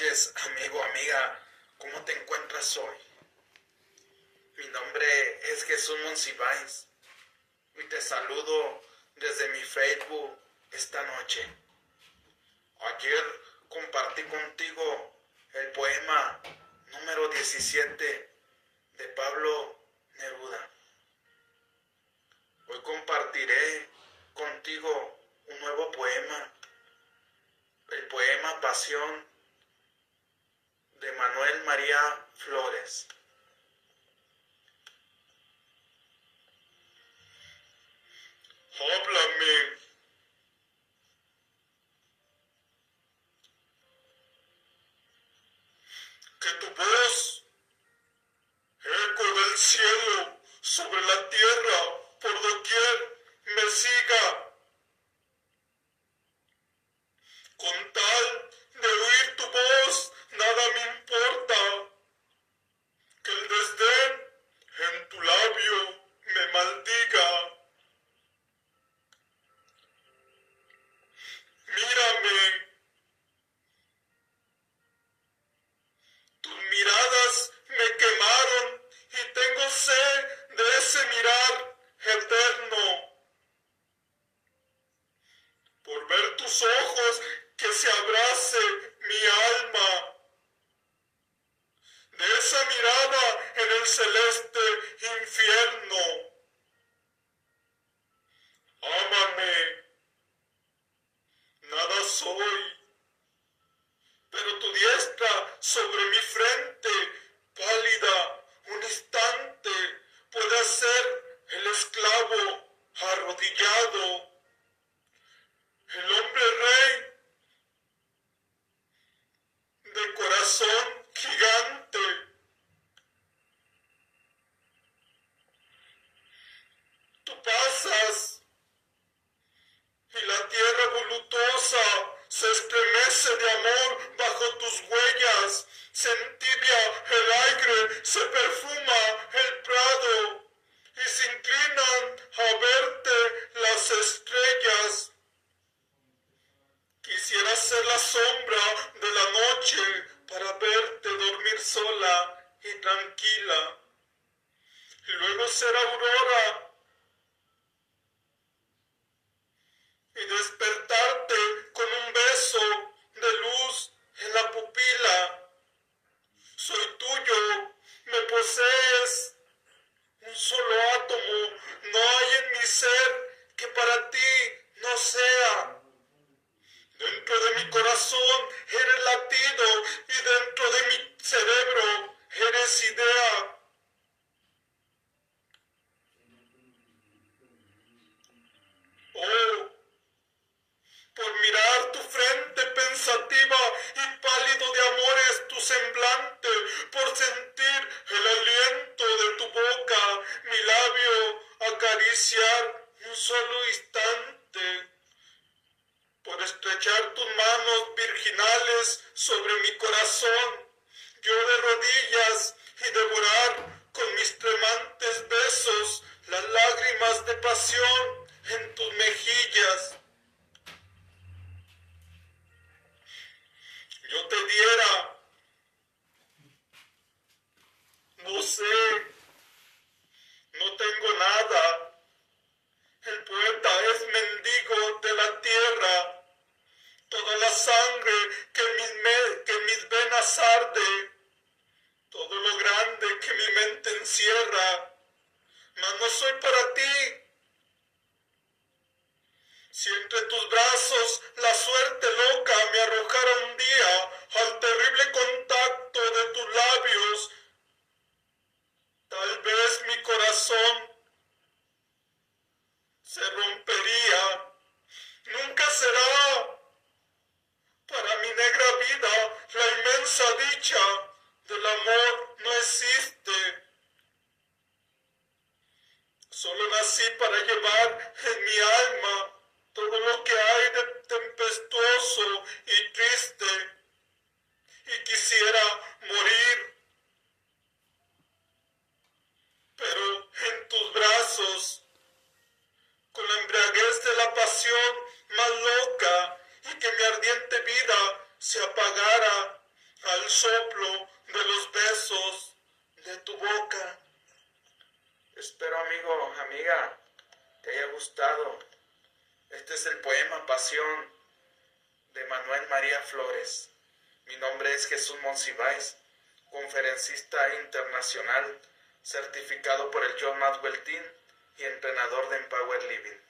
amigo, amiga. ¿Cómo te encuentras hoy? Mi nombre es Jesús Monsiváis y te saludo desde mi Facebook esta noche. Ayer compartí contigo el poema número 17 de Pablo Neruda. Hoy compartiré contigo un nuevo poema, el poema Pasión de Manuel María Flores. Háblame. Que tu voz, eco del cielo, sobre la tierra, por doquier, sola y tranquila. Y luego ser aurora y despertarte con un beso de luz en la pupila. Soy tuyo, me posees. Un solo átomo no hay en mi ser que para ti no sea. Dentro de mi corazón eres latido y dentro de mi cerebro eres idea. Oh, por mirar tu frente pensativa y pálido de amores tu semblante, por sentir el aliento de tu boca, mi labio un solo instante por estrechar tus manos virginales sobre mi corazón, yo de rodillas El poeta es mendigo de la tierra toda la sangre que mis, mis venas arde, todo lo grande que mi mente encierra, mas no soy para ti. Si entre tus brazos la suerte loca me arrojara un día al terrible contacto de tus labios, tal vez mi corazón se rompería. Nunca será para mi negra vida, la inmensa dicha del amor no existe. Para llevar en mi alma todo lo que hay de tempestuoso y triste. Y quisiera morir. Pero en tus brazos, con la embriaguez de la pasión más loca, y que mi ardiente vida se apagara al soplo de los besos de tu boca. Espero, amigo, amiga, te haya gustado. Este es el poema Pasión de Manuel María Flores. Mi nombre es Jesús Monsiváis, conferencista internacional, certificado por el John Maxwell Team y entrenador de Empower Living.